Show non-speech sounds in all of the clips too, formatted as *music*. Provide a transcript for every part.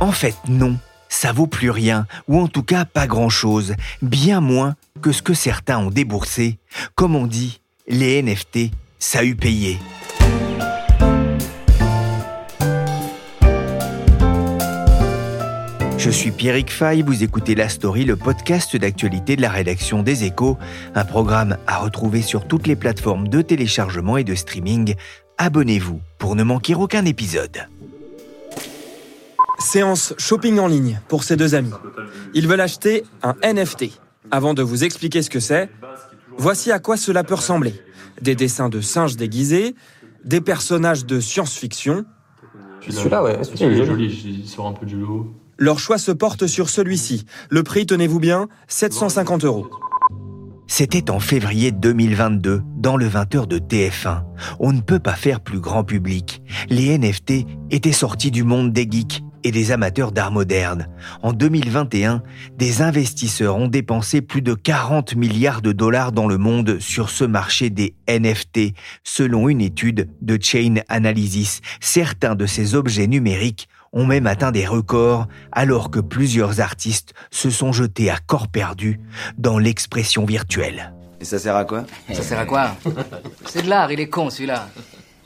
En fait, non, ça vaut plus rien, ou en tout cas pas grand-chose, bien moins que ce que certains ont déboursé. Comme on dit, les NFT, ça a eu payé. Je suis Pierrick Fay, vous écoutez La Story, le podcast d'actualité de la rédaction des Échos, un programme à retrouver sur toutes les plateformes de téléchargement et de streaming. Abonnez-vous pour ne manquer aucun épisode. Séance shopping en ligne pour ces deux amis. Ils veulent acheter un NFT. Avant de vous expliquer ce que c'est, voici à quoi cela peut ressembler. Des dessins de singes déguisés, des personnages de science-fiction. Celui-là, ouais, celui-là, il il est joli, il sort un peu du lot. Leur choix se porte sur celui-ci. Le prix, tenez-vous bien, 750 euros. C'était en février 2022, dans le 20h de TF1. On ne peut pas faire plus grand public. Les NFT étaient sortis du monde des geeks et des amateurs d'art moderne. En 2021, des investisseurs ont dépensé plus de 40 milliards de dollars dans le monde sur ce marché des NFT, selon une étude de Chain Analysis. Certains de ces objets numériques ont même atteint des records, alors que plusieurs artistes se sont jetés à corps perdu dans l'expression virtuelle. Et ça sert à quoi? Ça sert à quoi? *laughs* C'est de l'art, il est con celui-là.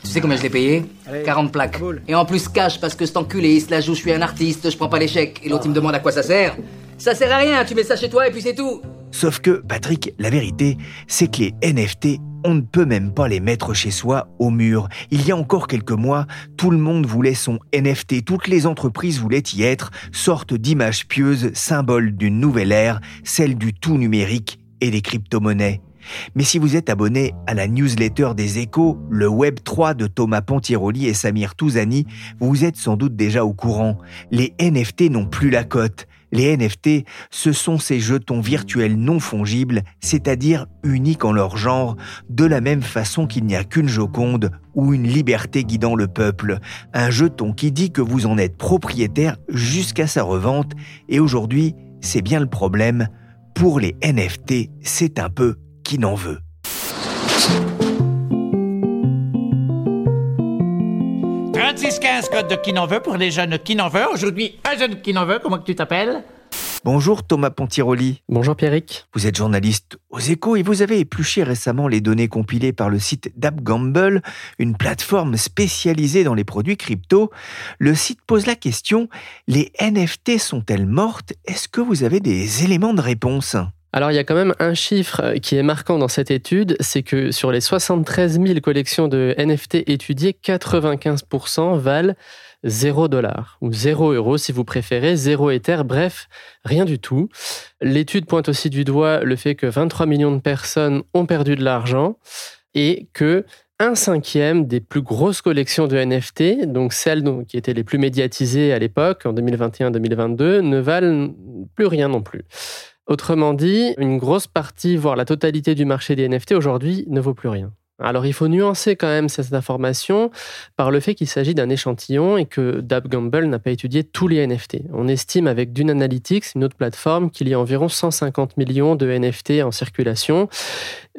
Tu sais combien je l'ai payé 40 plaques. Et en plus cash parce que cet enculé il se la joue, je suis un artiste, je prends pas l'échec. Et l'autre il me demande à quoi ça sert. Ça sert à rien, tu mets ça chez toi et puis c'est tout. Sauf que, Patrick, la vérité, c'est que les NFT, on ne peut même pas les mettre chez soi au mur. Il y a encore quelques mois, tout le monde voulait son NFT, toutes les entreprises voulaient y être, sorte d'image pieuse, symbole d'une nouvelle ère, celle du tout numérique et des crypto-monnaies. Mais si vous êtes abonné à la newsletter des échos, le Web 3 de Thomas Pontiroli et Samir Touzani, vous êtes sans doute déjà au courant. Les NFT n'ont plus la cote. Les NFT, ce sont ces jetons virtuels non fongibles, c'est-à-dire uniques en leur genre, de la même façon qu'il n'y a qu'une Joconde ou une liberté guidant le peuple. Un jeton qui dit que vous en êtes propriétaire jusqu'à sa revente, et aujourd'hui, c'est bien le problème. Pour les NFT, c'est un peu qui n'en veut. « 3615 code de qui n'en veut pour les jeunes qui n'en veut. Aujourd'hui, un jeune qui n'en veut. Comment que tu t'appelles? Bonjour Thomas Pontiroli. Bonjour Pierrick. Vous êtes journaliste aux échos et vous avez épluché récemment les données compilées par le site d'AppGamble, une plateforme spécialisée dans les produits crypto. Le site pose la question, les NFT sont-elles mortes? Est-ce que vous avez des éléments de réponse? Alors il y a quand même un chiffre qui est marquant dans cette étude, c'est que sur les 73 000 collections de NFT étudiées, 95% valent 0 dollar ou 0 euro si vous préférez, 0 Ether, bref, rien du tout. L'étude pointe aussi du doigt le fait que 23 millions de personnes ont perdu de l'argent et que un cinquième des plus grosses collections de NFT, donc celles qui étaient les plus médiatisées à l'époque, en 2021-2022, ne valent plus rien non plus. Autrement dit, une grosse partie, voire la totalité du marché des NFT aujourd'hui ne vaut plus rien. Alors il faut nuancer quand même cette information par le fait qu'il s'agit d'un échantillon et que DappGamble n'a pas étudié tous les NFT. On estime avec Dune Analytics, une autre plateforme, qu'il y a environ 150 millions de NFT en circulation,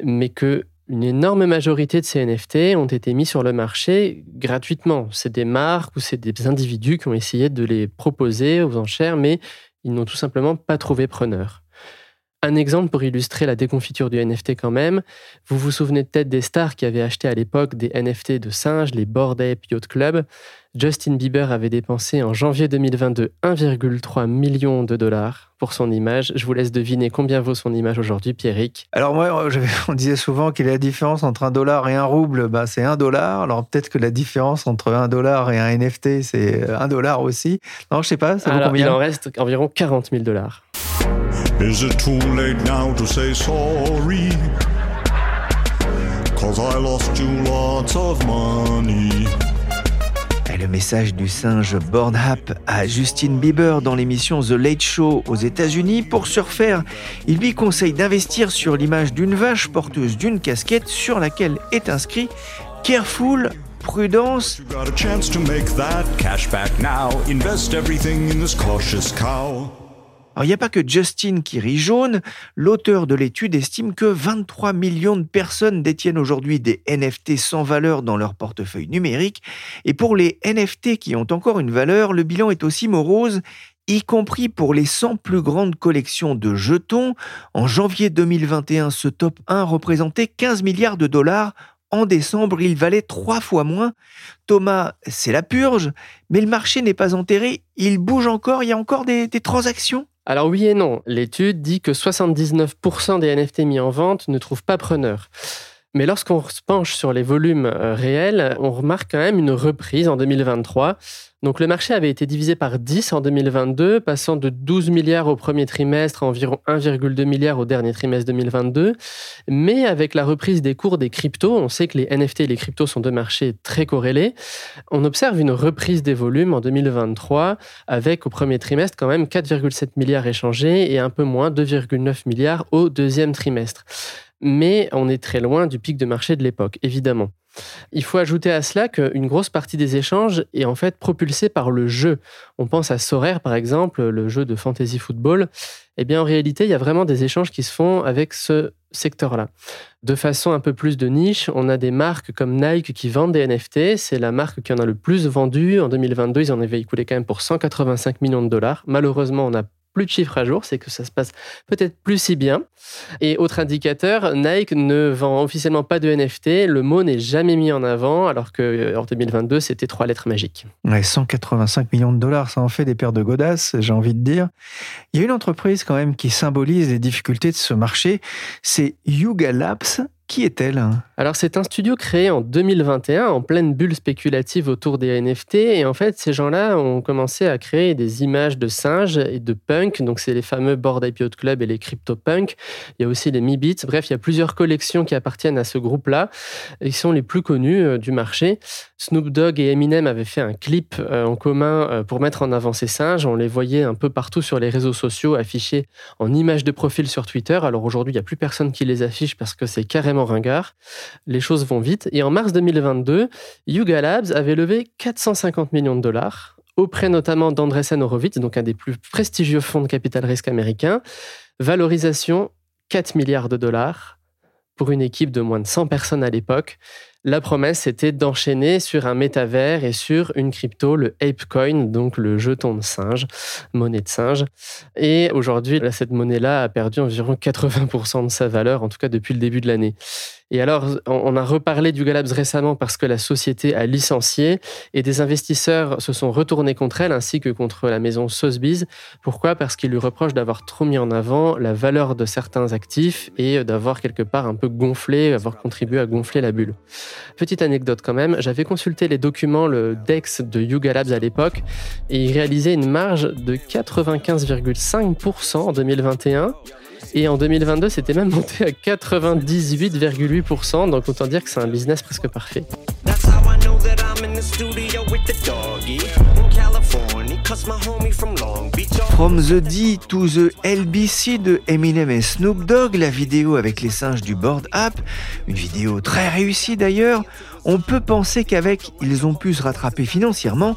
mais que une énorme majorité de ces NFT ont été mis sur le marché gratuitement. C'est des marques ou c'est des individus qui ont essayé de les proposer aux enchères, mais ils n'ont tout simplement pas trouvé preneur. Un exemple pour illustrer la déconfiture du NFT quand même, vous vous souvenez peut-être des stars qui avaient acheté à l'époque des NFT de singes, les Bored Ape Yacht Club. Justin Bieber avait dépensé en janvier 2022 1,3 million de dollars pour son image. Je vous laisse deviner combien vaut son image aujourd'hui, Pierrick. Alors moi, je- *laughs* on disait souvent qu'il y a la différence entre un dollar et un rouble, bah, c'est un dollar. Alors peut-être que la différence entre un dollar et un NFT, c'est un dollar aussi. Non, je sais pas, ça vaut Alors, il combien en reste environ 40 000 dollars. Is it too late now to say sorry? cause I lost you lots of money. Et le message du singe Bornhap à Justin Bieber dans l'émission The Late Show aux États-Unis. Pour surfer, il lui conseille d'investir sur l'image d'une vache porteuse d'une casquette sur laquelle est inscrit Careful, prudence. You got a chance to make that cash back now. Invest everything in this cautious cow. Alors, il n'y a pas que Justin qui rit jaune. L'auteur de l'étude estime que 23 millions de personnes détiennent aujourd'hui des NFT sans valeur dans leur portefeuille numérique. Et pour les NFT qui ont encore une valeur, le bilan est aussi morose y compris pour les 100 plus grandes collections de jetons. En janvier 2021, ce top 1 représentait 15 milliards de dollars. En décembre, il valait trois fois moins. Thomas, c'est la purge, mais le marché n'est pas enterré, il bouge encore, il y a encore des, transactions? Alors oui et non. L'étude dit que 79% des NFT mis en vente ne trouvent pas preneur. Mais lorsqu'on se penche sur les volumes euh, réels, on remarque quand même une reprise en 2023. Donc le marché avait été divisé par 10 en 2022, passant de 12 milliards au premier trimestre à environ 1,2 milliard au dernier trimestre 2022. Mais avec la reprise des cours des cryptos, on sait que les NFT et les cryptos sont deux marchés très corrélés, on observe une reprise des volumes en 2023 avec au premier trimestre quand même 4,7 milliards échangés et un peu moins 2,9 milliards au deuxième trimestre mais on est très loin du pic de marché de l'époque, évidemment. Il faut ajouter à cela qu'une grosse partie des échanges est en fait propulsée par le jeu. On pense à Sorare, par exemple, le jeu de fantasy football. Eh bien, en réalité, il y a vraiment des échanges qui se font avec ce secteur-là. De façon un peu plus de niche, on a des marques comme Nike qui vendent des NFT. C'est la marque qui en a le plus vendu. En 2022, ils en avaient écoulé quand même pour 185 millions de dollars. Malheureusement, on a plus de chiffres à jour, c'est que ça se passe peut-être plus si bien. Et autre indicateur, Nike ne vend officiellement pas de NFT, le mot n'est jamais mis en avant, alors que euh, en 2022, c'était trois lettres magiques. Ouais, 185 millions de dollars, ça en fait des paires de godasses, j'ai envie de dire. Il y a une entreprise quand même qui symbolise les difficultés de ce marché, c'est Yuga Labs. Qui est-elle Alors c'est un studio créé en 2021 en pleine bulle spéculative autour des NFT et en fait ces gens-là ont commencé à créer des images de singes et de punk donc c'est les fameux Board IPO Club et les CryptoPunk. Il y a aussi les Mi-Beats. Bref, il y a plusieurs collections qui appartiennent à ce groupe-là. Ils sont les plus connus euh, du marché. Snoop Dogg et Eminem avaient fait un clip euh, en commun euh, pour mettre en avant ces singes. On les voyait un peu partout sur les réseaux sociaux affichés en images de profil sur Twitter. Alors aujourd'hui, il n'y a plus personne qui les affiche parce que c'est carrément ringard. Les choses vont vite. Et en mars 2022, Yuga Labs avait levé 450 millions de dollars auprès notamment d'Andreessen Horowitz, donc un des plus prestigieux fonds de capital risque américains. Valorisation 4 milliards de dollars pour une équipe de moins de 100 personnes à l'époque. La promesse, c'était d'enchaîner sur un métavers et sur une crypto, le ApeCoin, donc le jeton de singe, monnaie de singe. Et aujourd'hui, cette monnaie-là a perdu environ 80% de sa valeur, en tout cas depuis le début de l'année. Et alors, on a reparlé du Galabs récemment parce que la société a licencié et des investisseurs se sont retournés contre elle ainsi que contre la maison Sotheby's. Pourquoi? Parce qu'ils lui reprochent d'avoir trop mis en avant la valeur de certains actifs et d'avoir quelque part un peu gonflé, avoir contribué à gonfler la bulle. Petite anecdote quand même, j'avais consulté les documents, le DEX de Yuga Labs à l'époque et il réalisait une marge de 95,5% en 2021 et en 2022, c'était même monté à 98,8%. Donc autant dire que c'est un business presque parfait. From the D to the LBC de Eminem et Snoop Dogg, la vidéo avec les singes du Board App, une vidéo très réussie d'ailleurs, on peut penser qu'avec ils ont pu se rattraper financièrement.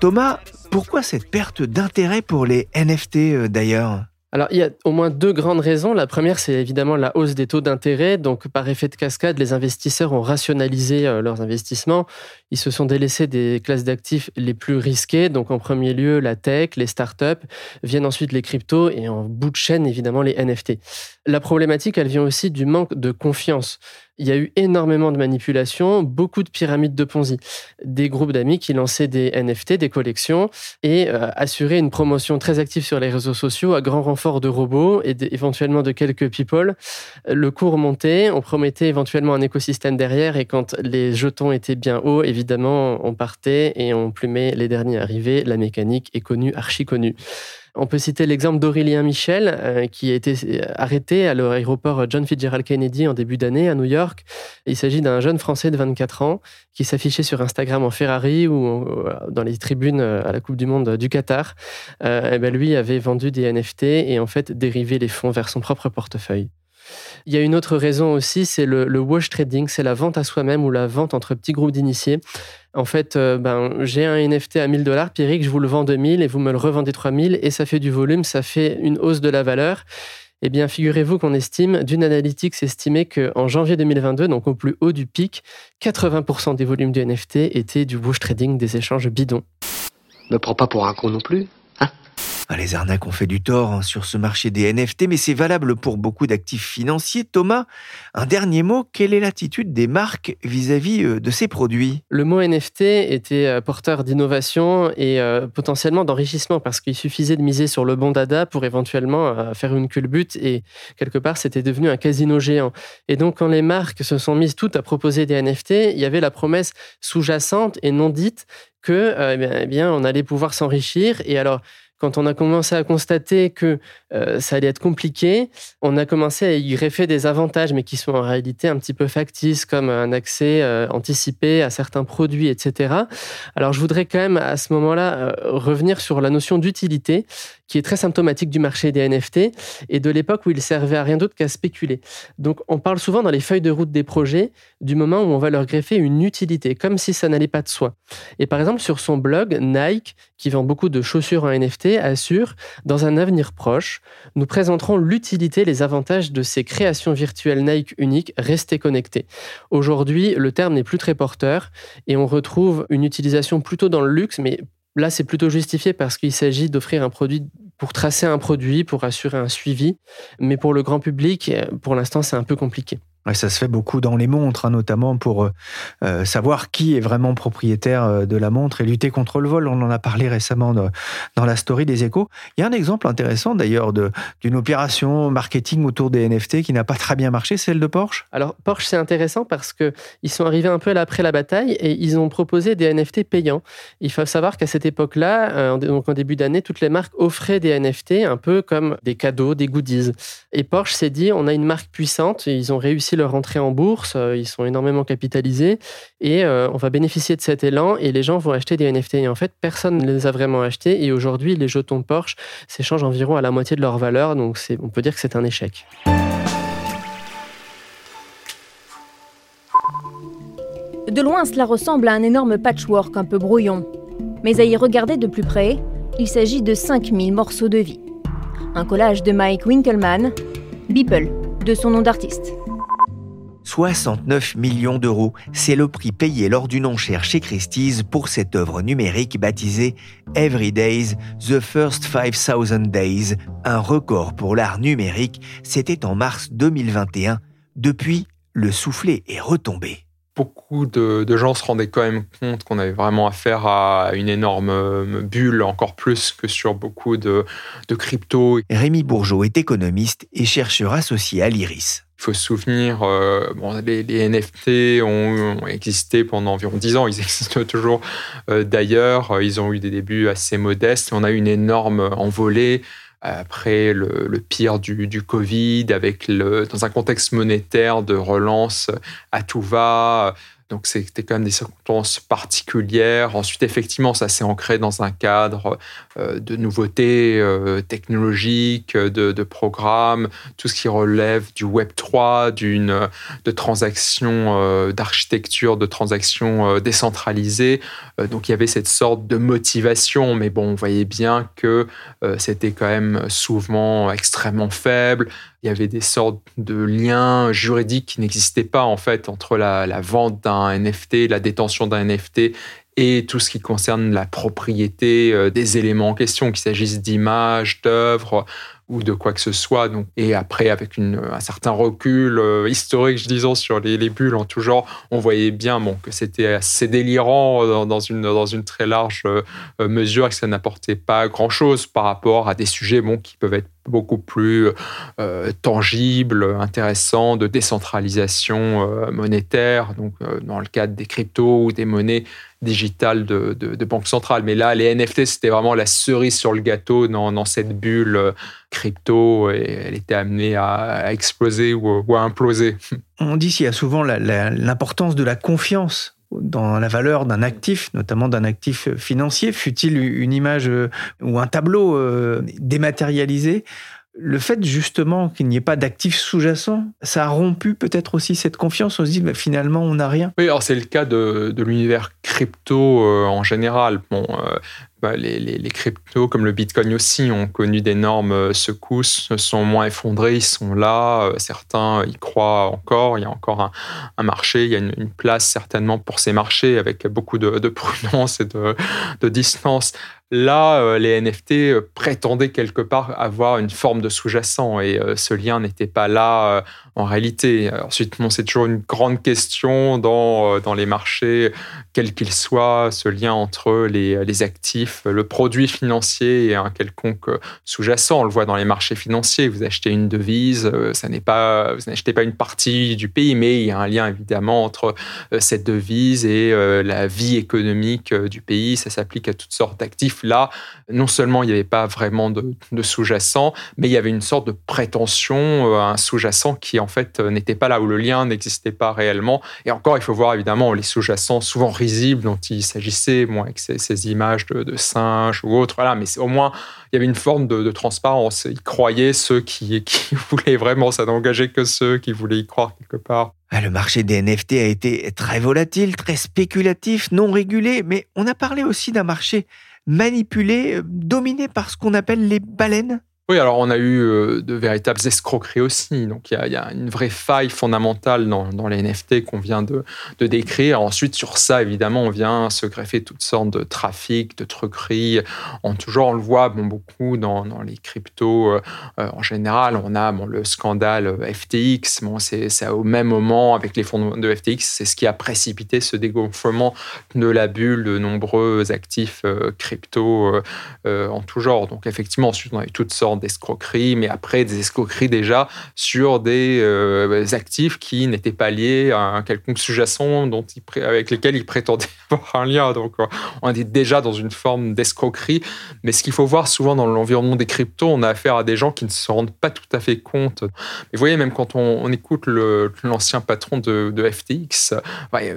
Thomas, pourquoi cette perte d'intérêt pour les NFT euh, d'ailleurs? Alors, il y a au moins deux grandes raisons. La première, c'est évidemment la hausse des taux d'intérêt. Donc, par effet de cascade, les investisseurs ont rationalisé euh, leurs investissements. Ils se sont délaissés des classes d'actifs les plus risquées. Donc, en premier lieu, la tech, les startups, viennent ensuite les cryptos et en bout de chaîne, évidemment, les NFT. La problématique, elle vient aussi du manque de confiance il y a eu énormément de manipulations, beaucoup de pyramides de Ponzi. Des groupes d'amis qui lançaient des NFT, des collections, et euh, assuraient une promotion très active sur les réseaux sociaux à grand renfort de robots et éventuellement de quelques people. Le cours montait, on promettait éventuellement un écosystème derrière, et quand les jetons étaient bien hauts, évidemment, on partait et on plumait les derniers arrivés. La mécanique est connue, archi connue. On peut citer l'exemple d'Aurélien Michel, euh, qui a été arrêté à l'aéroport John Fitzgerald Kennedy en début d'année à New York. Il s'agit d'un jeune Français de 24 ans qui s'affichait sur Instagram en Ferrari ou dans les tribunes à la Coupe du Monde du Qatar. et ben lui avait vendu des NFT et en fait dérivé les fonds vers son propre portefeuille. Il y a une autre raison aussi, c'est le, wash trading, c'est la vente à soi-même ou la vente entre petits groupes d'initiés. En fait, euh, ben, j'ai un NFT à 1000 dollars, Pierrick, je vous le vends 2000 et vous me le revendez 3000 et ça fait du volume, ça fait une hausse de la valeur. Eh bien, figurez-vous qu'on estime, d'une analytique, estimé qu'en janvier 2022, donc au plus haut du pic, 80% des volumes du NFT étaient du wash trading, des échanges bidons. Ne prends pas pour un con non plus. Ah, les arnaques ont fait du tort hein, sur ce marché des NFT, mais c'est valable pour beaucoup d'actifs financiers. Thomas, un dernier mot, quelle est l'attitude des marques vis-à-vis euh, de ces produits? Le mot NFT était euh, porteur d'innovation et euh, potentiellement d'enrichissement parce qu'il suffisait de miser sur le bon dada pour éventuellement faire une culbute et quelque part c'était devenu un casino géant. Et donc quand les marques se sont mises toutes à proposer des NFT, il y avait la promesse sous-jacente et non dite que eh bien, on allait pouvoir s'enrichir. Et alors, quand on a commencé à constater que euh, ça allait être compliqué, on a commencé à y greffer des avantages, mais qui sont en réalité un petit peu factices, comme un accès euh, anticipé à certains produits, etc. Alors je voudrais quand même à ce moment-là euh, revenir sur la notion d'utilité, qui est très symptomatique du marché des NFT et de l'époque où il servait à rien d'autre qu'à spéculer. Donc on parle souvent dans les feuilles de route des projets du moment où on va leur greffer une utilité, comme si ça n'allait pas de soi. Et par exemple sur son blog, Nike, qui vend beaucoup de chaussures en NFT, assure Dans un avenir proche, nous présenterons l'utilité, les avantages de ces créations virtuelles Nike uniques restées connectées. Aujourd'hui, le terme n'est plus très porteur et on retrouve une utilisation plutôt dans le luxe, mais là, c'est plutôt justifié parce qu'il s'agit d'offrir un produit pour tracer un produit, pour assurer un suivi. Mais pour le grand public, pour l'instant, c'est un peu compliqué ça se fait beaucoup dans les montres, hein, notamment pour euh, euh, savoir qui est vraiment propriétaire euh, de la montre et lutter contre le vol. On en a parlé récemment dans la story des échos. Il y a un exemple intéressant d'ailleurs d'une opération marketing autour des NFT qui n'a pas très bien marché, celle de Porsche. Alors Porsche, c'est intéressant parce qu'ils sont arrivés un peu après la bataille et ils ont proposé des NFT payants. Il faut savoir qu'à cette époque-là, donc en début d'année, toutes les marques offraient des NFT un peu comme des cadeaux, des goodies. Et Porsche s'est dit, on a une marque puissante, ils ont réussi leur entrée en bourse, euh, ils sont énormément capitalisés et euh, on va bénéficier de cet élan et les gens vont acheter des NFT. Et en fait, personne ne les a vraiment achetés et aujourd'hui, les jetons Porsche s'échangent environ à la moitié de leur valeur, donc on peut dire que c'est un échec. De loin, cela ressemble à un énorme patchwork un peu brouillon. Mais à y regarder de plus près, il s'agit de 5000 morceaux de vie. Un collage de Mike Winkelmann, Beeple, de son nom d'artiste. 69 millions d'euros, c'est le prix payé lors d'une enchère chez Christie's pour cette œuvre numérique baptisée Every Days, The First 5000 Days, un record pour l'art numérique, c'était en mars 2021. Depuis, le soufflet est retombé beaucoup de, gens se rendaient quand même compte qu'on avait vraiment affaire à une énorme bulle, encore plus que sur beaucoup de, de crypto. Rémi Bourgeot est économiste et chercheur associé à l'IRIS. Il faut se souvenir, euh, les, NFT ont, existé pendant environ 10 ans, ils *laughs* existent toujours euh, d'ailleurs, ils ont eu des débuts assez modestes, on a eu une énorme envolée après le, pire du, du, Covid, avec le, dans un contexte monétaire de relance à tout va, donc c'était quand même des circonstances particulières. Ensuite, effectivement, ça s'est ancré dans un cadre euh, de nouveautés euh, technologiques, de, programmes, tout ce qui relève du Web 3, d'une de transactions euh, d'architecture, de transactions décentralisées. donc il y avait cette sorte de motivation, mais bon, on voyait bien que c'était quand même souvent extrêmement faible il y avait des sortes de liens juridiques qui n'existaient pas en fait entre la, vente d'un NFT, la détention d'un NFT et tout ce qui concerne la propriété euh, des éléments en question, qu'il s'agisse d'images, d'œuvres ou de quoi que ce soit. Donc, et après, avec une, un certain recul euh, historique, disons, sur les, les, bulles en tout genre, on voyait bien bon, que c'était assez délirant dans, une, dans une très large euh, mesure et que ça n'apportait pas grand-chose par rapport à des sujets qui peuvent être beaucoup plus euh, tangibles, intéressants, de décentralisation euh, monétaire, donc euh, dans le cadre des cryptos ou des monnaies digitales de, de, banque centrale. Mais là, les NFT, c'était vraiment la cerise sur le gâteau dans, cette bulle euh, crypto et elle était amenée à, exploser ou, ou, à imploser. On dit qu'il y a souvent l'importance de la confiance dans la valeur d'un actif, notamment d'un actif financier, fut-il une image euh, ou un tableau euh, dématérialisé? Le fait justement qu'il n'y ait pas d'actifs sous-jacents, ça a rompu peut-être aussi cette confiance. On se dit bah, finalement on n'a rien. Oui, alors c'est le cas de, l'univers crypto euh, en général. Bon, bah, les, cryptos comme le Bitcoin aussi ont connu d'énormes euh, secousses, sont moins effondrés, ils sont là, euh, certains y croient encore, il y a encore un, marché, il y a une, place certainement pour ces marchés avec beaucoup de, de prudence et de distance. Là, euh, les NFT prétendaient quelque part avoir une forme de sous-jacent et ce lien n'était pas là en réalité. Ensuite, bon, c'est toujours une grande question dans, dans les marchés, quels qu'ils soient, ce lien entre les, les actifs le produit financier et un quelconque euh, sous-jacent. On le voit dans les marchés financiers. Vous achetez une devise, euh, ça n'est pas, vous n'achetez pas une partie du pays, mais il y a un lien évidemment entre euh, cette devise et la vie économique du pays. Ça s'applique à toutes sortes d'actifs. Là, non seulement il n'y avait pas vraiment de, sous-jacent, mais il y avait une sorte de prétention à un sous-jacent qui en fait n'était pas là, où le lien n'existait pas réellement. Et encore, il faut voir évidemment les sous-jacents souvent risibles dont il s'agissait, moi, avec ces, images de, singes ou autre. Voilà, mais au moins, il y avait une forme de, transparence. Ils croyaient ceux qui, *laughs* qui voulaient vraiment, ça n'engageait que ceux qui voulaient y croire quelque part. Ah, le marché des NFT a été très volatile, très spéculatif, non régulé, mais on a parlé aussi d'un marché manipulé, euh, dominé par ce qu'on appelle les baleines. Oui, alors on a eu euh, de véritables escroqueries aussi. Donc il y, a une vraie faille fondamentale dans, les NFT qu'on vient de, décrire. Ensuite, sur ça, évidemment, on vient se greffer toutes sortes de trafics, de truqueries. En toujours, on le voit beaucoup dans, les cryptos euh, euh, en général. On a le scandale FTX. C'est au même moment avec les fonds de FTX, c'est ce qui a précipité ce dégonflement de la bulle de nombreux actifs crypto en tout genre. Donc effectivement, ensuite, on a eu toutes sortes d'escroqueries, mais après des escroqueries déjà sur des euh, actifs qui n'étaient pas liés à un quelconque sous-jacent avec lesquels ils prétendaient *laughs* avoir un lien. Donc euh, on est déjà dans une forme d'escroquerie. Mais ce qu'il faut voir souvent dans l'environnement des cryptos, on a affaire à des gens qui ne se rendent pas tout à fait compte. Mais vous voyez, même quand on, écoute l'ancien patron de, FTX,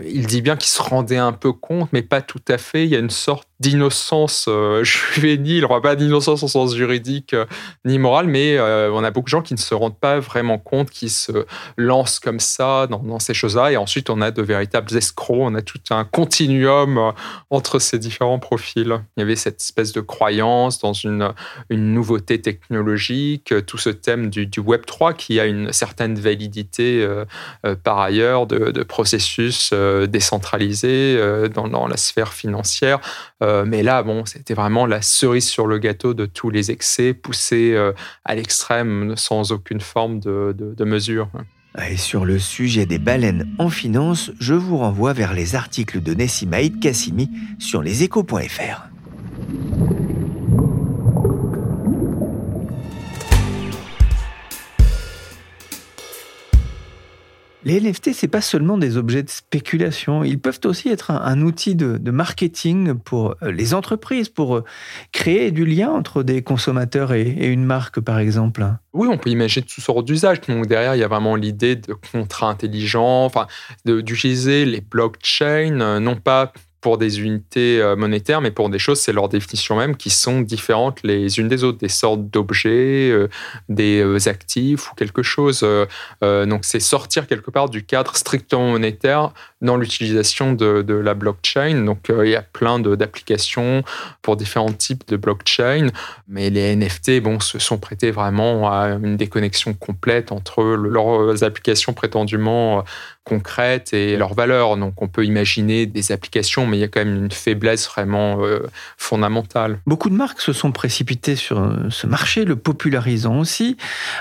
il dit bien qu'il se rendait un peu compte, mais pas tout à fait. Il y a une sorte d'innocence euh, *laughs* juvénile, pas d'innocence au sens juridique euh, ni moral, mais euh, on a beaucoup de gens qui ne se rendent pas vraiment compte, qui se lancent comme ça dans, ces choses-là, et ensuite on a de véritables escrocs, on a tout un continuum entre ces différents profils. Il y avait cette espèce de croyance dans une, une nouveauté technologique, tout ce thème du, du Web 3 qui a une certaine validité par ailleurs de, processus décentralisés dans, la sphère financière. Euh, mais là, bon, c'était vraiment la cerise sur le gâteau de tous les excès poussés euh, à l'extrême sans aucune forme de, mesure. Et sur le sujet des baleines en finance, je vous renvoie vers les articles de Nessimaïd Kassimi sur leséchos.fr. Les NFT, c'est pas seulement des objets de spéculation, ils peuvent aussi être un, outil de, marketing pour euh, les entreprises, pour euh, créer du lien entre des consommateurs et, une marque, par exemple. Oui, on peut imaginer toutes sortes d'usages. Donc derrière, il y a vraiment l'idée de contrats intelligents, enfin, d'utiliser les blockchains, euh, non pas pour des unités euh, monétaires, mais pour des choses, c'est leur définition même, qui sont différentes les unes des autres, des sortes d'objets, euh, des euh, actifs ou quelque chose. donc c'est sortir quelque part du cadre strictement monétaire dans l'utilisation de, la blockchain. Donc il y a plein d'applications pour différents types de blockchain, mais les NFT bon, se sont prêtés vraiment à une déconnexion complète entre leurs applications prétendument concrètes et leurs valeurs. Donc on peut imaginer des applications, mais il y a quand même une faiblesse vraiment euh, fondamentale. Beaucoup de marques se sont précipitées sur euh, ce marché, le popularisant aussi,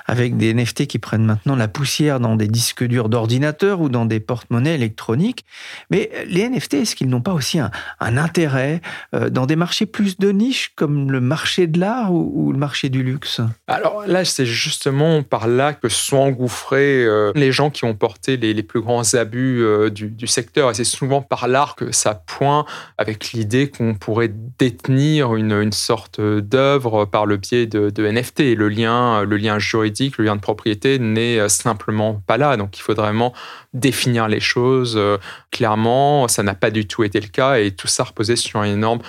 avec des NFT qui prennent maintenant la poussière dans des disques durs d'ordinateur ou dans des porte-monnaies électroniques. Mais les NFT, est-ce qu'ils n'ont pas aussi un, intérêt euh, dans des marchés plus de niche comme le marché de l'art ou, le marché du luxe? Alors là, c'est justement par là que sont engouffrés les gens qui ont porté les, plus grands abus du, du secteur. Et c'est souvent par l'art que ça pointe avec l'idée qu'on pourrait détenir une, sorte d'œuvre par le biais de, NFT. le lien, le lien juridique, le lien de propriété n'est simplement pas là. Donc il faudrait vraiment définir les choses euh, clairement. Ça n'a pas du tout été le cas et tout ça reposait sur une énorme euh,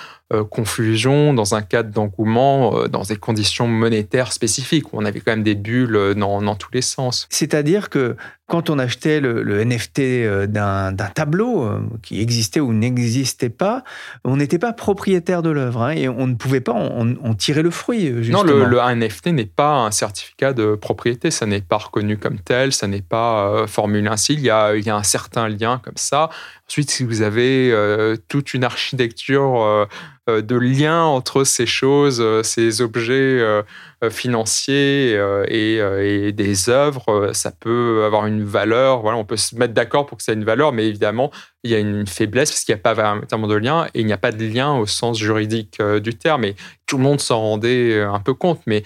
confusion dans un cadre d'engouement, euh, dans des conditions monétaires spécifiques, où on avait quand même des bulles dans, dans tous les sens. C'est-à-dire que quand on achetait le, NFT d'un tableau qui existait ou n'existait pas, on n'était pas propriétaire de l'œuvre hein, et on ne pouvait pas en, tirer le fruit. Justement. Non, le, NFT n'est pas un certificat de propriété, ça n'est pas reconnu comme tel, ça n'est pas formule ainsi. Il y, a, il y a un certain lien comme ça. Ensuite, si vous avez toute une architecture euh, de lien entre ces choses, euh, ces objets euh, financiers et, des œuvres, ça peut avoir une valeur. Voilà, on peut se mettre d'accord pour que ça ait une valeur, mais évidemment, il y a une faiblesse parce qu'il n'y a pas véritablement de lien et il n'y a pas de lien au sens juridique du terme. Et tout le monde s'en rendait un peu compte, mais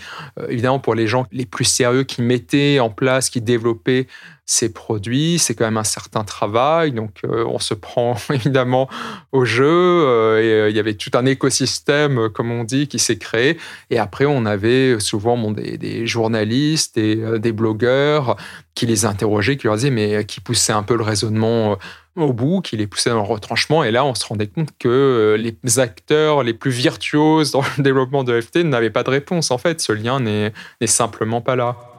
évidemment, pour les gens les plus sérieux qui mettaient en place, qui développaient ces produits, c'est quand même un certain travail, donc on se prend *laughs* évidemment au jeu, et il y avait tout un écosystème, euh, comme on dit, qui s'est créé. Et après, on avait souvent des, journalistes et euh, des blogueurs qui les interrogeaient, qui leur disaient, mais euh, qui poussaient un peu le raisonnement au bout, qui les poussaient dans le retranchement. Et là, on se rendait compte que les acteurs les plus virtuoses dans le *laughs* développement de FT n'avaient pas de réponse. En fait, ce lien n'est simplement pas là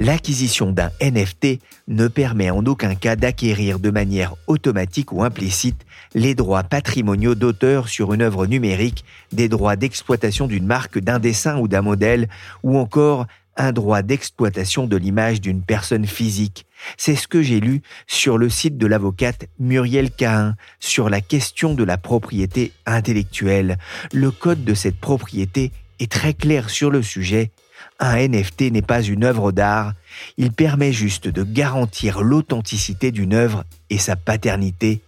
l'acquisition d'un NFT ne permet en aucun cas d'acquérir de manière automatique ou implicite les droits patrimoniaux d'auteur sur une œuvre numérique, des droits d'exploitation d'une marque, d'un dessin ou d'un modèle, ou encore un droit d'exploitation de l'image d'une personne physique. C'est ce que j'ai lu sur le site de l'avocate Muriel Cahin sur la question de la propriété intellectuelle. Le code de cette propriété est très clair sur le sujet un NFT n'est pas une œuvre d'art, il permet juste de garantir l'authenticité d'une œuvre et sa paternité.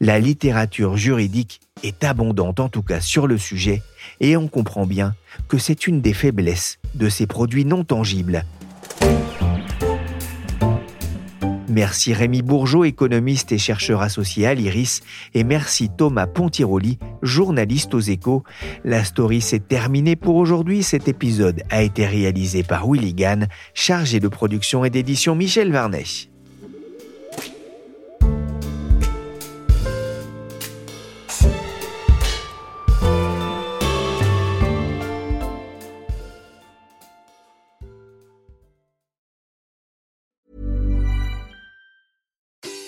La littérature juridique est abondante en tout cas sur le sujet et on comprend bien que c'est une des faiblesses de ces produits non tangibles. Merci Rémi Bourgeot, économiste et chercheur associé à l'IRIS, et merci Thomas Pontiroli, journaliste aux échos. La story s'est terminée pour aujourd'hui. Cet épisode a été réalisé par Willy Gann, chargé de production et d'édition Michel Varnet.